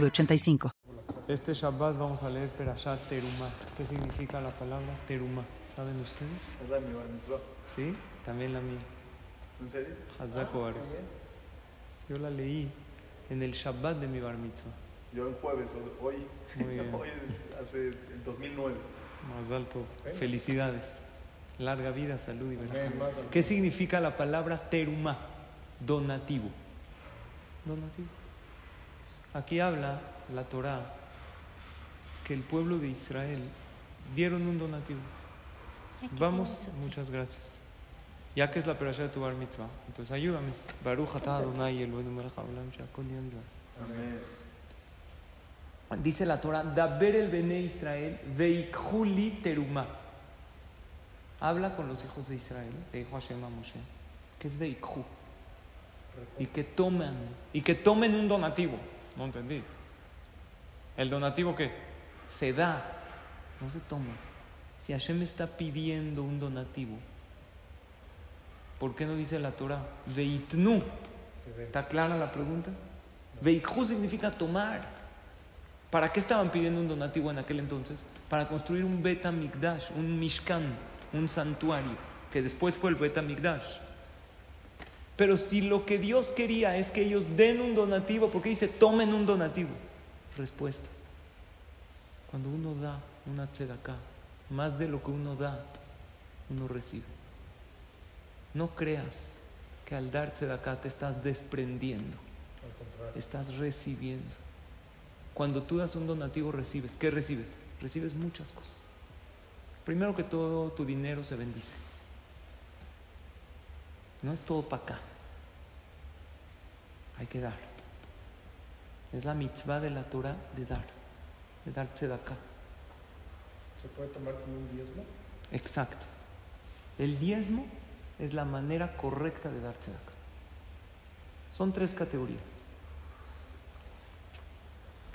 906985. Este Shabbat vamos a leer Perashat Teruma. ¿Qué significa la palabra Teruma? ¿Saben ustedes? Es la de mi bar mitzvah. ¿Sí? También la mía. ¿En serio? Oare. Yo la leí en el Shabbat de mi bar mitzvah. Yo el jueves, hoy. Muy bien. hoy es hace el 2009. Más alto. Felicidades. Larga vida, salud y alto. ¿Qué significa la palabra teruma? Donativo. Donativo. Aquí habla la Torá que el pueblo de Israel dieron un donativo. Vamos, muchas gracias. Ya que es la perashá de tu bar mitzvah, entonces ayúdame. Baruch el Dice la Torah, Daber el Bene Israel, Veikhuli Teruma. Habla con los hijos de Israel, le dijo Hashem a Moshe, que es Veikhu. Y que tomen, y que tomen un donativo. No entendí. ¿El donativo qué? Se da, no se toma. Si Hashem está pidiendo un donativo, ¿por qué no dice la Torah? Veitnu. ¿Está clara la pregunta? Veikju significa tomar. ¿Para qué estaban pidiendo un donativo en aquel entonces? Para construir un Bet Mikdash, un Mishkan, un santuario, que después fue el Bet Mikdash. Pero si lo que Dios quería es que ellos den un donativo, ¿por qué dice tomen un donativo? Respuesta. Cuando uno da una tzedakah, más de lo que uno da, uno recibe. No creas que al dar tzedakah te estás desprendiendo, estás recibiendo. Cuando tú das un donativo recibes. ¿Qué recibes? Recibes muchas cosas. Primero que todo, tu dinero se bendice. No es todo para acá. Hay que dar. Es la mitzvah de la Torah de dar. De dar tzedakah. ¿Se puede tomar como un diezmo? Exacto. El diezmo es la manera correcta de dar tzedakah. Son tres categorías.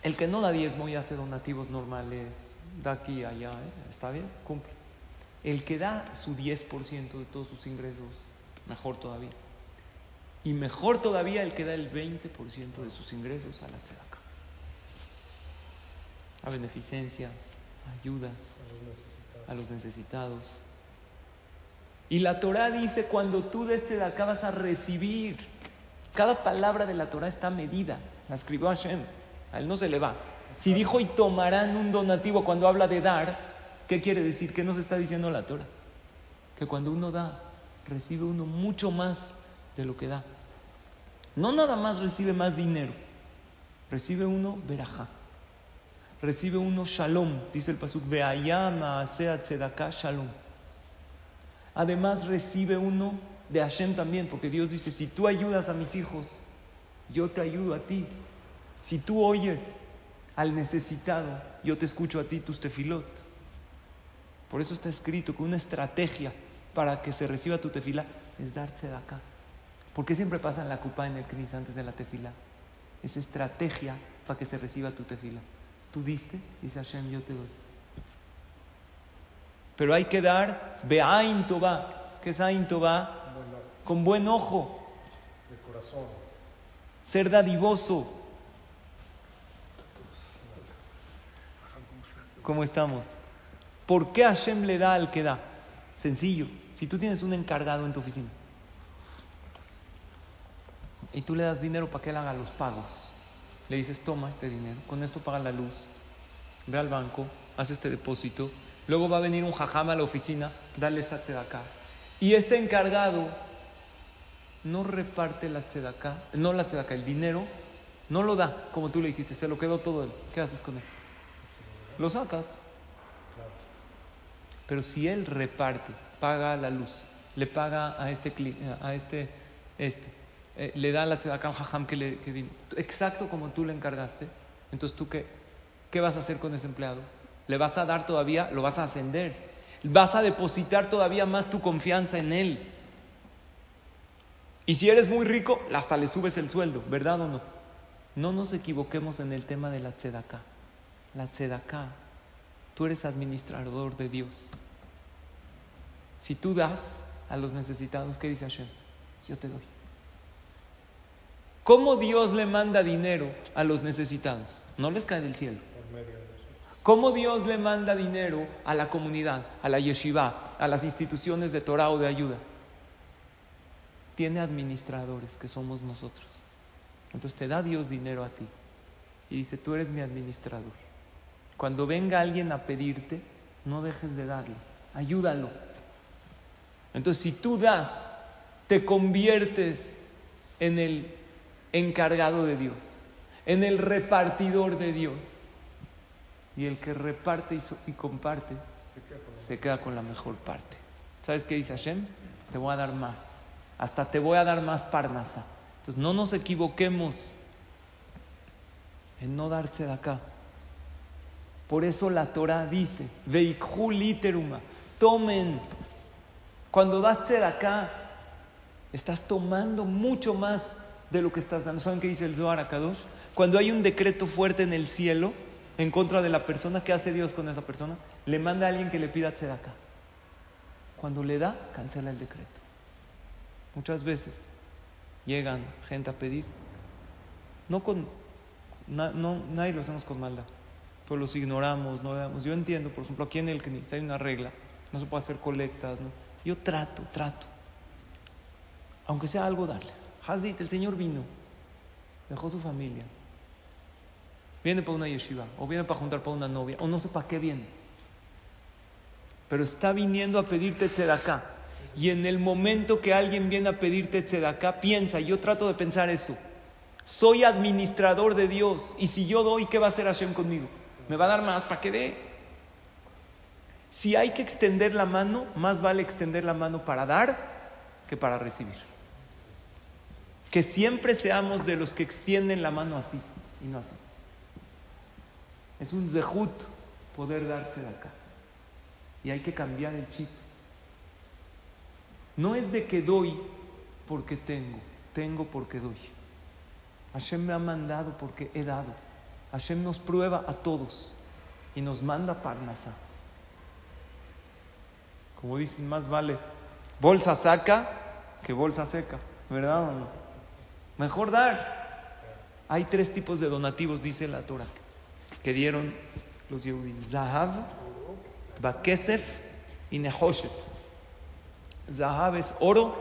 El que no da diezmo y hace donativos normales, da aquí allá, ¿eh? está bien, cumple. El que da su 10% de todos sus ingresos, mejor todavía. Y mejor todavía el que da el 20% de sus ingresos a la tzedakah. A beneficencia, ayudas, A los necesitados. Y la Torah dice, cuando tú des tzedakah vas a recibir. Cada palabra de la Torah está medida. La escribió Hashem. A él no se le va. Si dijo y tomarán un donativo cuando habla de dar, ¿qué quiere decir? ¿Qué nos está diciendo la Torah? Que cuando uno da, recibe uno mucho más de lo que da. No nada más recibe más dinero, recibe uno verajá. Recibe uno shalom, dice el pasuk, veayama asea tzedakah shalom. Además recibe uno de Hashem también, porque Dios dice, si tú ayudas a mis hijos, yo te ayudo a ti. Si tú oyes al necesitado, yo te escucho a ti tus tefilot. Por eso está escrito que una estrategia para que se reciba tu tefila es darse de acá. ¿Por qué siempre pasan la cupa en el cris antes de la tefila? Es estrategia para que se reciba tu tefila. Tú diste, dice Hashem, yo te doy. Pero hay que dar be'ain tová. ¿Qué es ain Con buen ojo, de corazón. ser dadivoso. ¿Cómo estamos? ¿Por qué Hashem le da al que da? Sencillo. Si tú tienes un encargado en tu oficina y tú le das dinero para que él haga los pagos, le dices, toma este dinero, con esto paga la luz, ve al banco, haz este depósito, luego va a venir un jajama a la oficina, dale esta tzedaká. Y este encargado no reparte la tzedaká, no la tzedaká, el dinero, no lo da, como tú le dijiste, se lo quedó todo él. ¿Qué haces con él? Lo sacas. Pero si él reparte, paga la luz, le paga a este, a este, este, eh, le da la tzedaká a un jajam que le que exacto como tú le encargaste, Entonces, ¿tú qué? ¿Qué vas a hacer con ese empleado? ¿Le vas a dar todavía? ¿Lo vas a ascender? ¿Vas a depositar todavía más tu confianza en él? Y si eres muy rico, hasta le subes el sueldo, ¿verdad o no? No nos equivoquemos en el tema de la tzedaká. La tzedaká, tú eres administrador de Dios. Si tú das a los necesitados, ¿qué dice Hashem? Yo te doy. ¿Cómo Dios le manda dinero a los necesitados? No les cae del cielo. ¿Cómo Dios le manda dinero a la comunidad, a la yeshiva, a las instituciones de Torah o de ayudas? Tiene administradores que somos nosotros. Entonces te da Dios dinero a ti y dice, tú eres mi administrador. Cuando venga alguien a pedirte, no dejes de darle, ayúdalo. Entonces si tú das, te conviertes en el encargado de Dios, en el repartidor de Dios. Y el que reparte y, so- y comparte Se queda con se queda con la mejor parte. ¿Sabes qué dice Hashem? Te voy a dar más. Hasta te voy a dar más parnasa. Entonces no nos equivoquemos en no darse de acá. Por eso la Torah dice, Veikhu literuma, tomen. Cuando das de acá, estás tomando mucho más de lo que estás dando. ¿Saben qué dice el Zohar Akadosh? Cuando hay un decreto fuerte en el cielo en contra de la persona, ¿qué hace Dios con esa persona? Le manda a alguien que le pida tzedakah. Cuando le da, cancela el decreto. Muchas veces llegan gente a pedir, no con, na- no, nadie lo hacemos con maldad, pero los ignoramos, no veamos. Yo entiendo, por ejemplo, aquí en el CNIS hay una regla, no se puede hacer colectas, ¿no? Yo trato, trato, aunque sea algo darles. Hazit, el Señor vino, dejó su familia, viene para una yeshiva, o viene para juntar para una novia, o no sé para qué viene, pero está viniendo a pedirte tzedakah. Y en el momento que alguien viene a pedirte tzedakah, piensa, yo trato de pensar eso. Soy administrador de Dios y si yo doy, ¿qué va a hacer Hashem conmigo? ¿Me va a dar más para que dé? Si hay que extender la mano, más vale extender la mano para dar que para recibir. Que siempre seamos de los que extienden la mano así y no así. Es un zehut poder darse de acá. Y hay que cambiar el chip. No es de que doy porque tengo, tengo porque doy. Hashem me ha mandado porque he dado. Hashem nos prueba a todos y nos manda parnasa. Como dicen, más vale bolsa saca que bolsa seca, ¿verdad? Mejor dar. Hay tres tipos de donativos, dice la Torah, que dieron los Yehudim. Zahav, Bakesef y Nehoshet. Zahav es oro,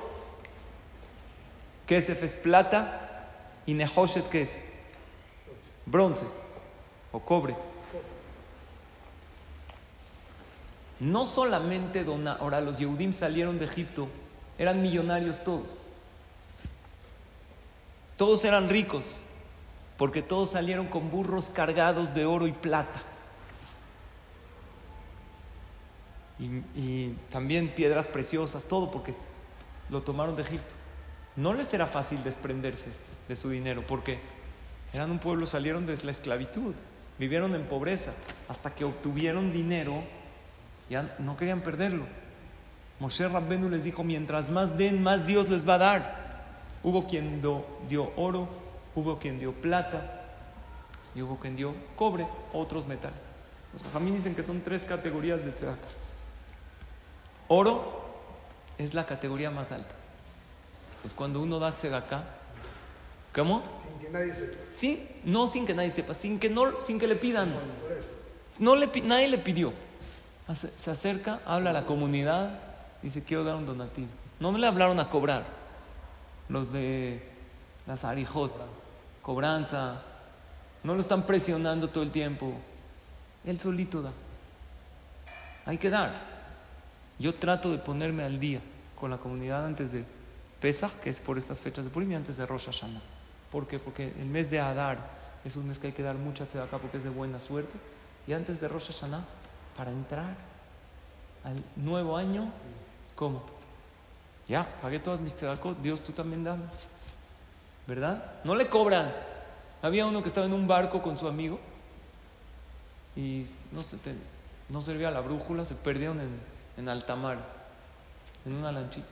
Kesef es plata y Nehoshet ¿qué es? Bronce o cobre. No solamente dona, ahora los Yehudim salieron de Egipto, eran millonarios todos. Todos eran ricos, porque todos salieron con burros cargados de oro y plata. Y, también piedras preciosas, todo porque lo tomaron de Egipto. No les era fácil desprenderse de su dinero, porque eran un pueblo, salieron de la esclavitud, vivieron en pobreza, hasta que obtuvieron dinero, ya no querían perderlo. Moshe Rabbenu les dijo, mientras más den, más Dios les va a dar. Hubo quien dio oro, hubo quien dio plata y hubo quien dio cobre, otros metales. Los familia dicen que son tres categorías de tzedakah. Oro es la categoría más alta. Es cuando uno da tzedakah. ¿Cómo? Sin que nadie sepa. Sí, no sin que nadie sepa, sin que, no, sin que le pidan. No le, nadie le pidió. Se acerca, habla a la comunidad, dice quiero dar un donativo. No me le hablaron a cobrar. Los de las Arijot, cobranza. No lo están presionando todo el tiempo. Él solito da. Hay que dar. Yo trato de ponerme al día con la comunidad antes de Pesach, que es por estas fechas de Purim, y antes de Rosh Hashanah. ¿Por qué? Porque el mes de Adar es un mes que hay que dar mucha tzedakah porque es de buena suerte. Y antes de Rosh Hashanah, para entrar al nuevo año, ¿cómo? Ya, pagué todas mis tzedakot, Dios tú también dame. ¿Verdad? No le cobran. Había uno que estaba en un barco con su amigo y no, se te- no servía la brújula, se perdieron en, en alta mar, en una lanchita.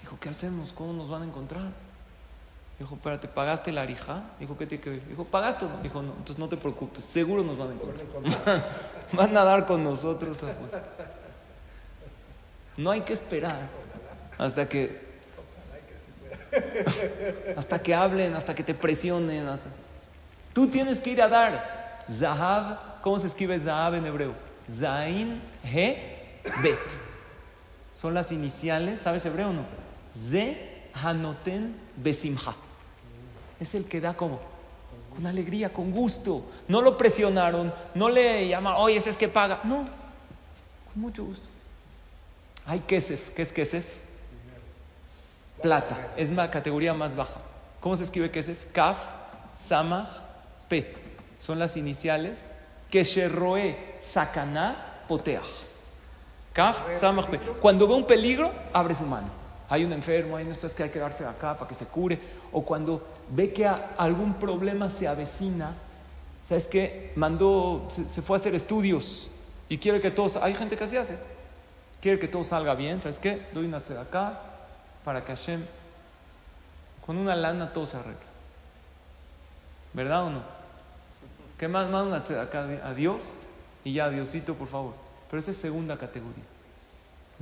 Dijo, ¿qué hacemos? ¿Cómo nos van a encontrar? Dijo, espérate, ¿pagaste la arija? Dijo, ¿qué tiene que ver? Dijo, ¿pagaste no? Dijo, no, entonces no te preocupes, seguro nos van a encontrar. van a dar con nosotros. afuera. No hay que esperar hasta que hasta que hablen, hasta que te presionen. Tú tienes que ir a dar. Zahab, ¿cómo se escribe Zahab en hebreo? Zain, He, Bet. Son las iniciales, ¿sabes hebreo o no? Ze, Hanoten, Besimha. Es el que da como con alegría, con gusto. No lo presionaron, no le llamaron, oye, ese es que paga. No, con mucho gusto. Hay kesef. ¿Qué es kesef? Plata. Es la categoría más baja. ¿Cómo se escribe kesef? Kaf, Samach, P. Son las iniciales. Kesherroe, Sakaná, Poteach. Kaf, Samach, P. Cuando ve un peligro, abre su mano. Hay un enfermo, hay esto es que hay que darse acá para que se cure. O cuando ve que algún problema se avecina, ¿sabes qué? Mandó, se, se fue a hacer estudios y quiere que todos, hay gente que así hace, quiere que todo salga bien, ¿sabes qué? Doy una acá para que Hashem, con una lana todo se arregla. ¿Verdad o no? ¿Qué más? Manda una acá a Dios y ya, Diosito, por favor. Pero esa es segunda categoría.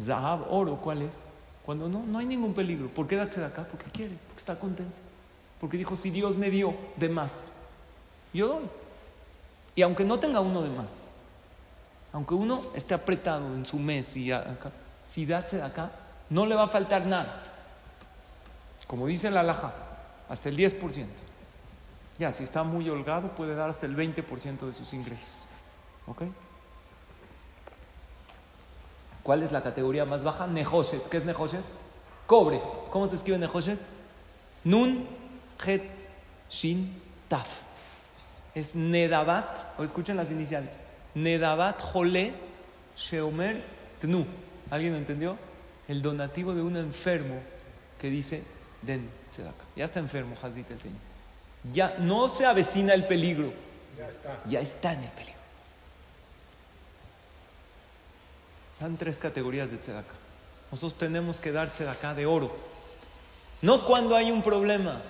Zahab, oro, ¿cuál es? Cuando no, no hay ningún peligro. ¿Por qué darse de acá? Porque quiere, porque está contento. Porque dijo, si Dios me dio de más, yo doy. Y aunque no tenga uno de más, aunque uno esté apretado en su mes y acá, si darse de acá, no le va a faltar nada. Como dice la alhaja, hasta el 10%. Ya, si está muy holgado, puede dar hasta el 20% de sus ingresos. ¿Ok? ¿Cuál es la categoría más baja? Nehoshet. ¿Qué es Nehoshet? Cobre. ¿Cómo se escribe Nehoshet? Nun, Het, Shin, Taf. Es Nedabat. O escuchen las iniciales. Nedabat, Jole, Sheomer, Tnu. ¿Alguien entendió? El donativo de un enfermo que dice, den tzedakah. Ya está enfermo, Hazit el Señor. Ya no se avecina el peligro. Ya está. Ya está en el peligro. Son tres categorías de tzedakah. Nosotros tenemos que dar tzedakah de oro. No cuando hay un problema.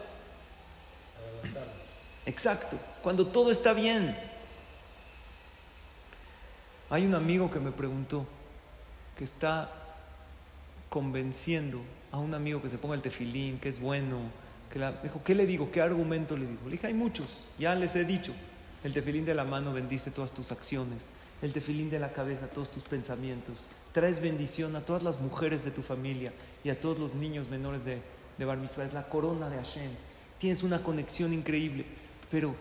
Exacto. Cuando todo está bien. Hay un amigo que me preguntó que está convenciendo a un amigo que se ponga el tefilín, que es bueno. Que la, dijo, ¿qué le digo? ¿Qué argumento le digo? Le dije, hay muchos. Ya les he dicho. El tefilín de la mano bendice todas tus acciones. El tefilín de la cabeza, todos tus pensamientos. Traes bendición a todas las mujeres de tu familia y a todos los niños menores de, de Bar Mitzvah. Es la corona de Hashem. Tienes una conexión increíble. Pero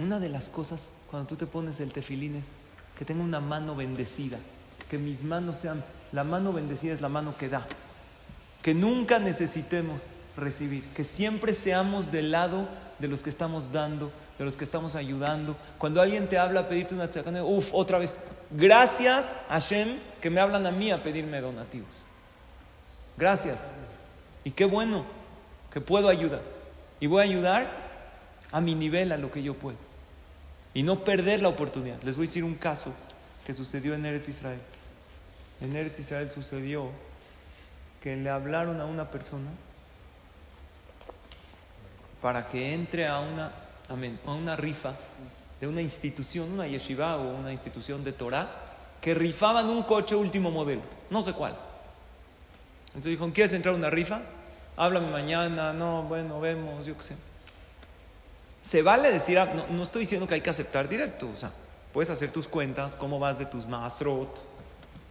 una de las cosas cuando tú te pones el tefilín es que tenga una mano bendecida. Que mis manos sean. La mano bendecida es la mano que da. Que nunca necesitemos recibir. Que siempre seamos del lado de los que estamos dando, de los que estamos ayudando. Cuando alguien te habla a pedirte una tzedakah, uff, otra vez. Gracias, Hashem, que me hablan a mí a pedirme donativos. Gracias. Y qué bueno que puedo ayudar. Y voy a ayudar a mi nivel, a lo que yo puedo. Y no perder la oportunidad. Les voy a decir un caso que sucedió en Eretz Israel. En Eretz Israel sucedió que le hablaron a una persona para que entre a una, amén, a una rifa de una institución, una yeshiva o una institución de Torah, que rifaban un coche último modelo, no sé cuál. Entonces dijo, ¿quieres entrar a una rifa? Háblame mañana, no, bueno, vemos, yo qué sé. Se vale decir, ah, no, no estoy diciendo que hay que aceptar directo, o sea, puedes hacer tus cuentas, cómo vas de tus masrot.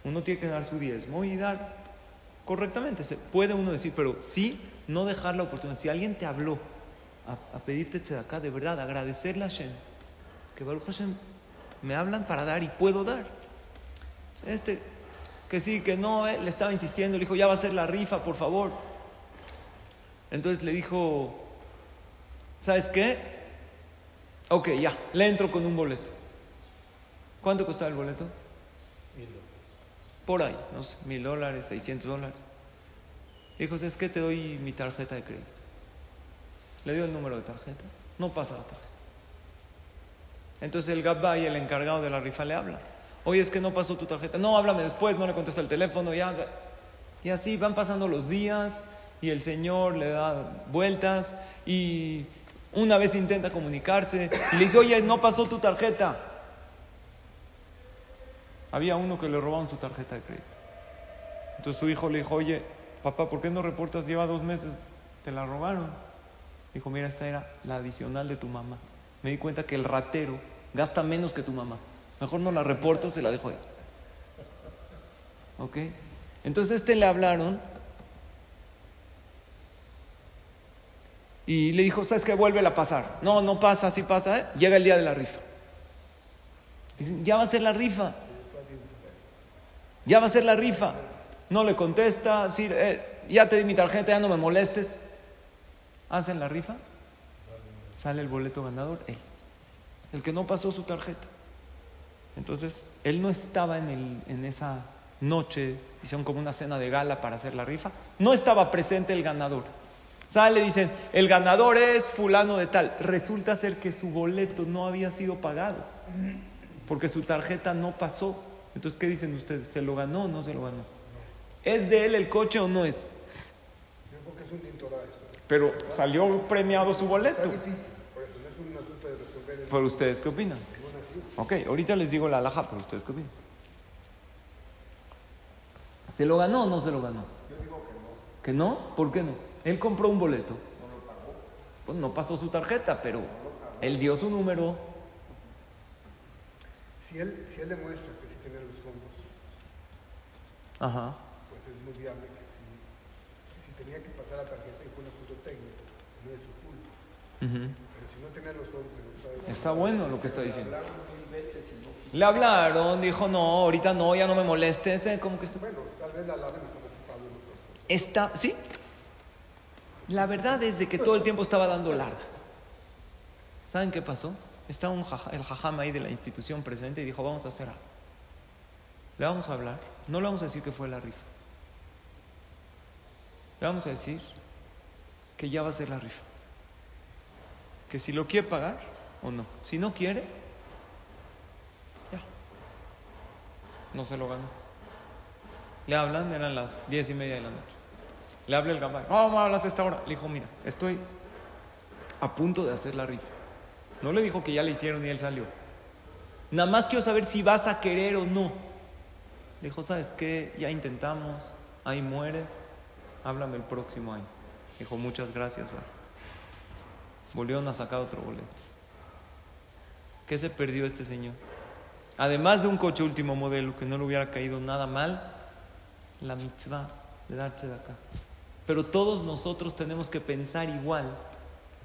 Uno tiene que dar su diezmo y dar correctamente. Se puede uno decir, pero sí, no dejar la oportunidad. Si alguien te habló a, pedirte tzedakah, de verdad, agradecerle a que Baruch Hashem me hablan para dar y puedo dar. Este, que sí, que no, eh, le estaba insistiendo, le dijo, ya va a ser la rifa, por favor. Entonces le dijo, ¿sabes qué? Ok, ya, le entro con un boleto. ¿Cuánto costaba el boleto? Por ahí, no sé, mil dólares, seiscientos dólares. Dijo, es que te doy mi tarjeta de crédito. Le dio el número de tarjeta. No pasa la tarjeta. Entonces el Gabay, el encargado de la rifa, le habla. Oye, es que no pasó tu tarjeta. No, háblame después, no le contesta el teléfono, ya. Y así van pasando los días y el señor le da vueltas y una vez intenta comunicarse y le dice, oye, no pasó tu tarjeta. Había uno que le robaron su tarjeta de crédito. Entonces su hijo le dijo, oye, papá, ¿por qué no reportas? Lleva dos meses, te la robaron. Dijo, mira, esta era la adicional de tu mamá. Me di cuenta que el ratero gasta menos que tu mamá. Mejor no la reporto, se la dejo ahí. ¿Ok? Entonces este le hablaron y le dijo, ¿sabes qué? Vuelve a pasar. No, no pasa, así pasa, ¿eh? Llega el día de la rifa. Dicen, ya va a ser la rifa. Ya va a ser la rifa. No le contesta, sí, eh, ya te di mi tarjeta, ya no me molestes. Hacen la rifa. Sale el boleto ganador, él. El que no pasó su tarjeta. Entonces, él no estaba en, el, en esa noche, hicieron como una cena de gala para hacer la rifa. No estaba presente el ganador. Sale, dicen, el ganador es fulano de tal. Resulta ser que su boleto no había sido pagado, porque su tarjeta no pasó. Entonces, ¿qué dicen ustedes? ¿Se lo ganó o no se lo ganó? ¿Es de él el coche o no es? Pero salió premiado su boleto. difícil, por eso no es un asunto de resolver en ¿Pero ustedes qué opinan? Ok, ahorita les digo la alhaja, pero ustedes qué opinan. ¿Se lo ganó o no se lo ganó? Yo digo que no. ¿Que no? ¿Por qué no? Él compró un boleto. Pues no pasó su tarjeta, pero él dio su número. Si él, si él demuestra que sí tiene los fondos, Ajá. pues es muy viable que sí. que si tenía que pasar la tarjeta y fue un asunto técnico, no es su culpa. Ujú. Pero si no tenía los fondos, sabe. Está bueno lo que está diciendo. Le hablaron, dijo, no, ahorita no, ya no me molestes. eh, Como que está... Bueno, tal vez la cosas. Está, ¿sí? La verdad es de que todo el tiempo estaba dando largas. ¿Saben qué pasó? Jaja- el jajam ahí de la institución presente y dijo, vamos a hacer algo. Le vamos a hablar. No le vamos a decir que fue la rifa. Le vamos a decir que ya va a ser la rifa. Que si lo quiere pagar o no. Si no quiere, ya. No se lo ganó. Le hablan, eran las diez y media de la noche. Le habla el gabay. ¿Cómo hablas a esta hora? Le dijo, mira, estoy a punto de hacer la rifa. No le dijo que ya le hicieron y él salió. Nada más quiero saber si vas a querer o no. Le dijo, ¿sabes qué? Ya intentamos, ahí muere, háblame el próximo año. Dijo, muchas gracias, va. Volvieron a sacar otro boleto. ¿Qué se perdió este señor? Además de un coche último modelo que no le hubiera caído nada mal, la mitzvah de darse de acá. Pero todos nosotros tenemos que pensar igual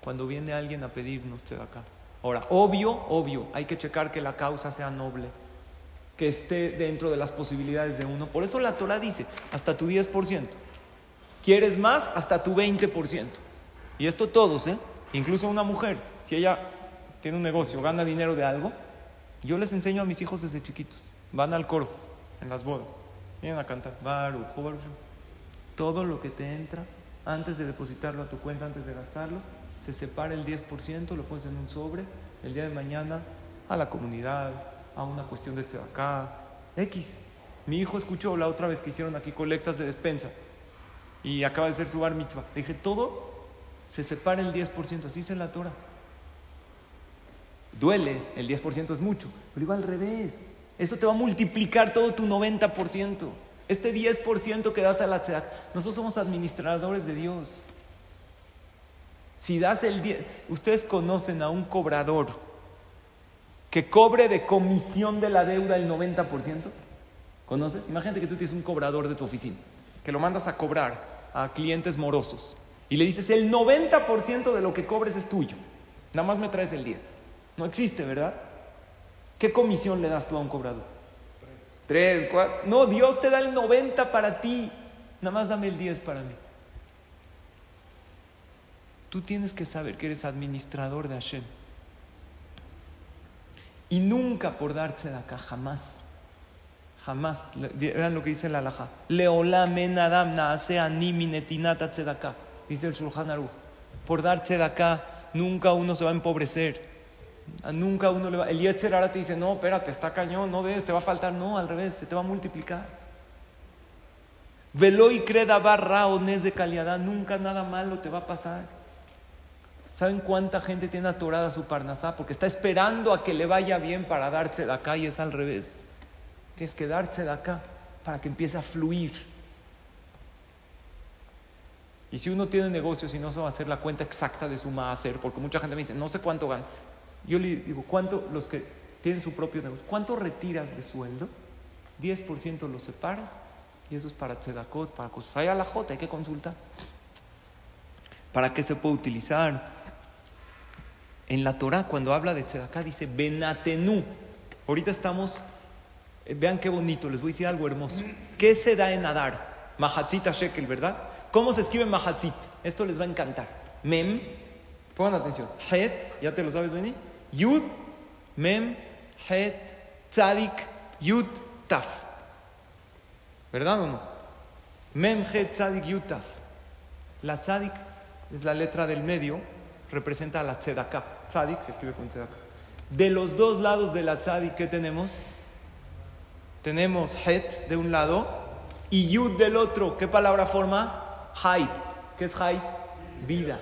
cuando viene alguien a pedirnos de acá. Ahora, obvio, obvio, hay que checar que la causa sea noble, que esté dentro de las posibilidades de uno. Por eso la Torah dice, hasta tu 10%. ¿Quieres más? Hasta tu 20%. Y esto todos, ¿eh? Incluso una mujer, si ella tiene un negocio, gana dinero de algo, yo les enseño a mis hijos desde chiquitos. Van al coro, en las bodas. Vienen a cantar. Baruch, Baruch. Todo lo que te entra, antes de depositarlo a tu cuenta, antes de gastarlo, se separa el 10%, lo pones en un sobre, el día de mañana a la comunidad, a una cuestión de tzedakah, X. Mi hijo escuchó la otra vez que hicieron aquí colectas de despensa y acaba de ser su bar mitzvah. Le dije, todo se separa el 10%, así se la Torah. Duele, el 10% es mucho, pero iba al revés. Esto te va a multiplicar todo tu 90%. Este 10% que das a la tzedakah. Nosotros somos administradores de Dios. Si das el 10, ustedes conocen a un cobrador que cobre de comisión de la deuda el 90%. ¿Conoces? Imagínate que tú tienes un cobrador de tu oficina, que lo mandas a cobrar a clientes morosos y le dices el 90% de lo que cobres es tuyo. Nada más me traes el 10. No existe, ¿verdad? ¿Qué comisión le das tú a un cobrador? Tres, cuatro. No, Dios te da el 90 para ti. Nada más dame el 10 para mí. Tú tienes que saber que eres administrador de Hashem. Y nunca por darse de acá, jamás. Jamás. Vean lo que dice la alhaja. Leolam en adam naase ani minetinata tzedakah. Dice el Shulchan Aruch. Por darse de nunca uno se va a empobrecer. A Nunca uno le va. El Yetzer ahora te dice, no, espérate, está cañón, no des, te va a faltar. No, al revés, se te va a multiplicar. Velo y creda barra o de calidad, nunca nada malo te va a pasar. ¿Saben cuánta gente tiene atorada su parnasá? Porque está esperando a que le vaya bien para darse de acá y es al revés. Tienes que darse de acá para que empiece a fluir. Y si uno tiene negocios y no se va a hacer la cuenta exacta de su hacer, porque mucha gente me dice, no sé cuánto gana. Yo le digo, ¿cuánto los que tienen su propio negocio, cuánto retiras de sueldo? 10% lo separas y eso es para tzedakot, para cosas. Hay la J, hay que consultar. ¿Para qué se puede utilizar? En la Torah, cuando habla de tzedaká, dice Benatenu. Ahorita estamos, eh, vean qué bonito, les voy a decir algo hermoso. ¿Qué se da en nadar? Mahatzita shekel, ¿verdad? ¿Cómo se escribe Mahatzit? Esto les va a encantar. Mem, pongan atención. Het, ya te lo sabes, Beni. Yud, Mem, Het, Tzadik, Yud, Taf. ¿Verdad o no? Mem, Het, Tzadik, Yud, Taf. La Tzadik es la letra del medio, representa a la Tzedaká. Tzadik se escribe con Tzedaká. De los dos lados de la Tzadik, ¿qué tenemos? Tenemos Het de un lado y Yud del otro. ¿Qué palabra forma? Hay. ¿Qué es Hay? Vida.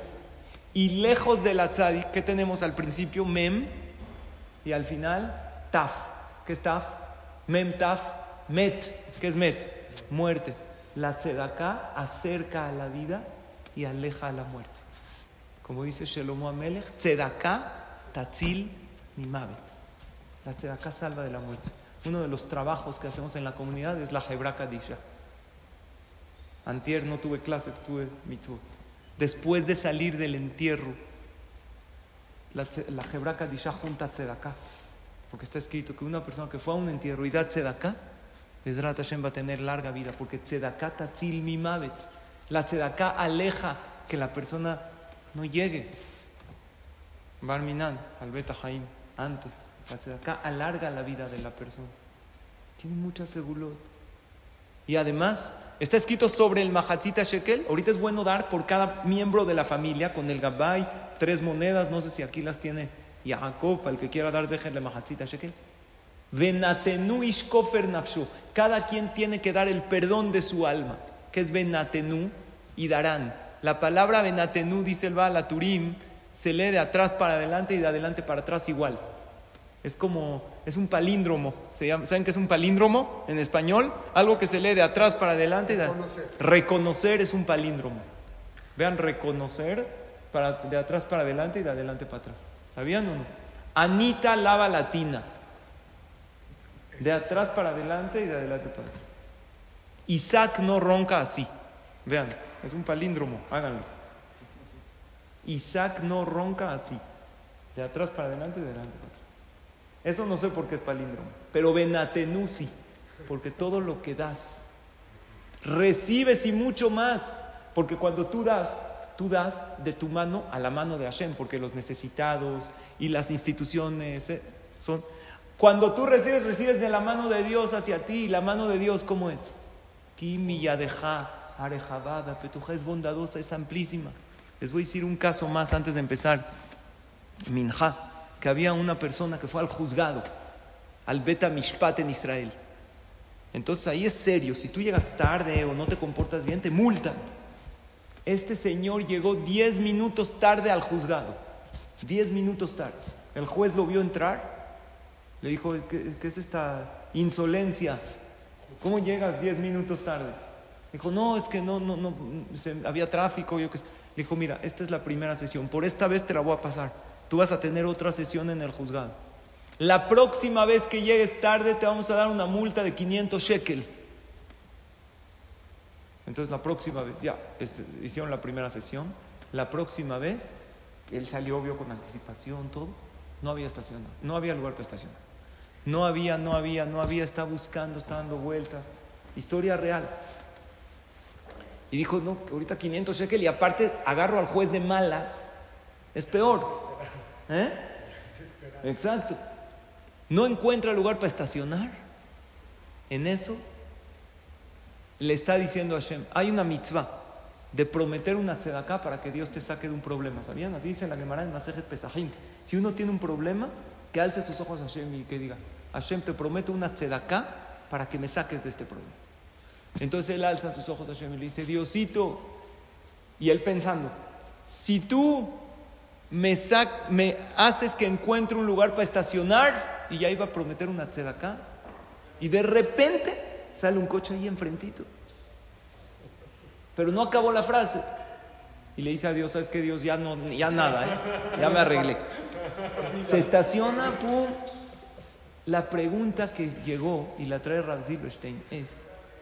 Y lejos de la Tzadik, ¿qué tenemos al principio? Mem. Y al final, Taf. ¿Qué es Taf? Mem, Taf, Met. ¿Qué es Met? Muerte. La Tzedaká acerca a la vida y aleja a la muerte. Como dice Shelomo Amelech, Tzedaká Tatzil Mimavet. La Tzedaká salva de la muerte. Uno de los trabajos que hacemos en la comunidad es la Hebra Kadisha. Antier no tuve clase, tuve mitzvot. Después de salir del entierro, la, la Hebra Kadisha junta Tzedaká. Porque está escrito que una persona que fue a un entierro y da Tzedaká, Ezrat Hashem va a tener larga vida. Porque Tzedaká Tatzil Mimavet. La tzedaká aleja que la persona no llegue. Barminan, al Beta Haim, antes. La tzedaká alarga la vida de la persona. Tiene mucha seguridad. Y además, está escrito sobre el Mahatzita Shekel. Ahorita es bueno dar por cada miembro de la familia con el Gabay, tres monedas. No sé si aquí las tiene Yaakov, para el que quiera dar, déjenle Mahatzita Shekel. Venatenu ishkofer nafshu. Cada quien tiene que dar el perdón de su alma que es Benatenu, y darán. La palabra Benatenu, dice el Baal Turim, se lee de atrás para adelante y de adelante para atrás igual. Es como, es un palíndromo. ¿Se llama, ¿Saben qué es un palíndromo en español? Algo que se lee de atrás para adelante. Reconocer. reconocer es un palíndromo. Vean, reconocer para, de atrás para adelante y de adelante para atrás. ¿Sabían o no? Anita lava latina. De atrás para adelante y de adelante para atrás. Isaac no ronca así. Vean, es un palíndromo, háganlo. Isaac no ronca así. De atrás para adelante y de adelante para atrás. Eso no sé por qué es palíndromo. Pero Benatenu sí. Porque todo lo que das, recibes y mucho más. Porque cuando tú das, tú das de tu mano a la mano de Hashem. Porque los necesitados y las instituciones eh, son... Cuando tú recibes, recibes de la mano de Dios hacia ti. ¿Y la mano de Dios cómo es? Kimi Yadeja, Arejabada, Petuja es bondadosa, es amplísima. Les voy a decir un caso más antes de empezar. Minja, que había una persona que fue al juzgado, al Beta Mishpat en Israel. Entonces ahí es serio, si tú llegas tarde o no te comportas bien, te multan. Este señor llegó 10 minutos tarde al juzgado. 10 minutos tarde. El juez lo vio entrar, le dijo, ¿qué, es esta insolencia? ¿Cómo llegas 10 minutos tarde? Dijo, no, es que no, no, no, había tráfico. Yo que... sé". Le dijo, mira, esta es la primera sesión, por esta vez te la voy a pasar. Tú vas a tener otra sesión en el juzgado. La próxima vez que llegues tarde te vamos a dar una multa de 500 shekel. Entonces la próxima vez, ya, es- hicieron la primera sesión. La próxima vez, él salió, vio con anticipación, todo. No había estacionado, no había lugar para estacionar. No había, no había, no había, está buscando, está dando vueltas. Historia real. Y dijo, no, ahorita 500 shekel y aparte agarro al juez de malas. Es peor. ¿Eh? Exacto. No encuentra lugar para estacionar. En eso le está diciendo a Hashem, hay una mitzvah. de prometer una tzedaká para que Dios te saque de un problema. ¿Sabían? Así dice la Gemara en Masejet Pesajim. Si uno tiene un problema, que alce sus ojos a Hashem y que diga, Hashem, te prometo una tzedaká para que me saques de este problema. Entonces él alza sus ojos a Hashem y le dice, Diosito, y él pensando, si tú me, sac me haces que encuentre un lugar para estacionar, y ya iba a prometer una tzedaká, y de repente sale un coche ahí enfrentito. Pero no acabó la frase. Y le dice a Dios, ¿sabes qué Dios? Ya, no, ya nada, ¿eh? ya me arreglé. Se estaciona, pum. La pregunta que llegó y la trae Rav Silverstein es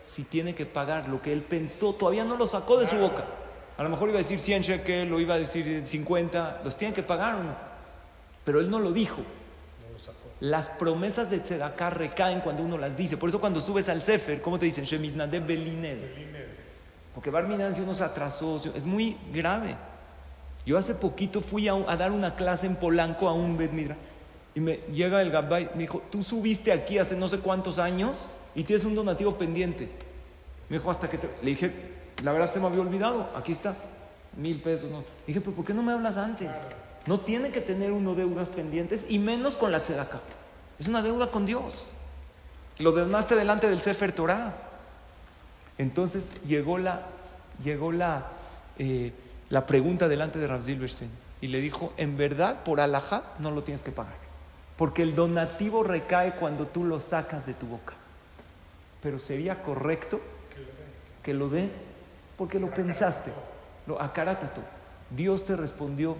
si tiene que pagar lo que él pensó, todavía no lo sacó de su boca. A lo mejor iba a decir 100 shekel, lo iba a decir 50, los tiene que pagar o no. Pero él no lo dijo. Las promesas de Tzedakah recaen cuando uno las dice. Por eso cuando subes al Sefer, ¿cómo te dicen? Shemitnade Belined. Porque Barminan uno se atrasó, es muy grave. Yo hace poquito fui a, a, dar una clase en Polanco a un Bet Midra y me llega el Gabay, me dijo, tú subiste aquí hace no sé cuántos años y tienes un donativo pendiente. Me dijo, hasta que te... Le dije, la verdad se me había olvidado, aquí está, mil pesos. No. Dije, pero ¿por qué no me hablas antes? No tiene que tener uno deudas pendientes y menos con la tzedaka. Es una deuda con Dios. Lo demandaste delante del Sefer Torah. Entonces llegó la, llegó la, eh, la pregunta delante de Rav Silverstein y le dijo, en verdad, por alajá no lo tienes que pagar, porque el donativo recae cuando tú lo sacas de tu boca. Pero sería correcto que lo dé porque lo pensaste, lo acaratato. Dios te respondió,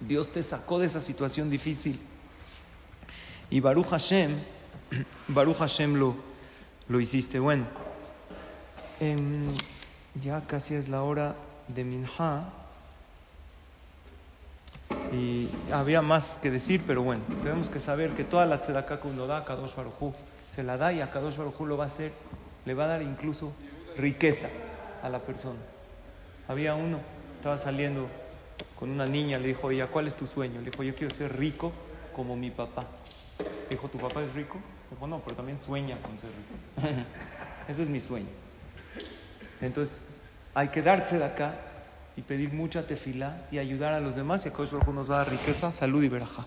Dios te sacó de esa situación difícil. Y Baruch Hashem, Baruch Hashem lo, lo hiciste. Bueno. Eh, ya casi es la hora de Minha. Y había más que decir, pero bueno, tenemos que saber que toda la tzedakah que uno da a Kadosh Baruj se la da y a Kadosh Baruj lo va a hacer, le va a dar incluso riqueza a la persona. Había uno, estaba saliendo con una niña, le dijo, ella, ¿cuál es tu sueño? Le dijo, yo quiero ser rico como mi papá. Le dijo, ¿tu papá es rico? Le dijo, no, pero también sueña con ser rico. Ese es mi sueño. Entonces, hay que darse de acá y pedir mucha tefila y ayudar a los demás y a Kosh nos va a dar riqueza, salud y veraja.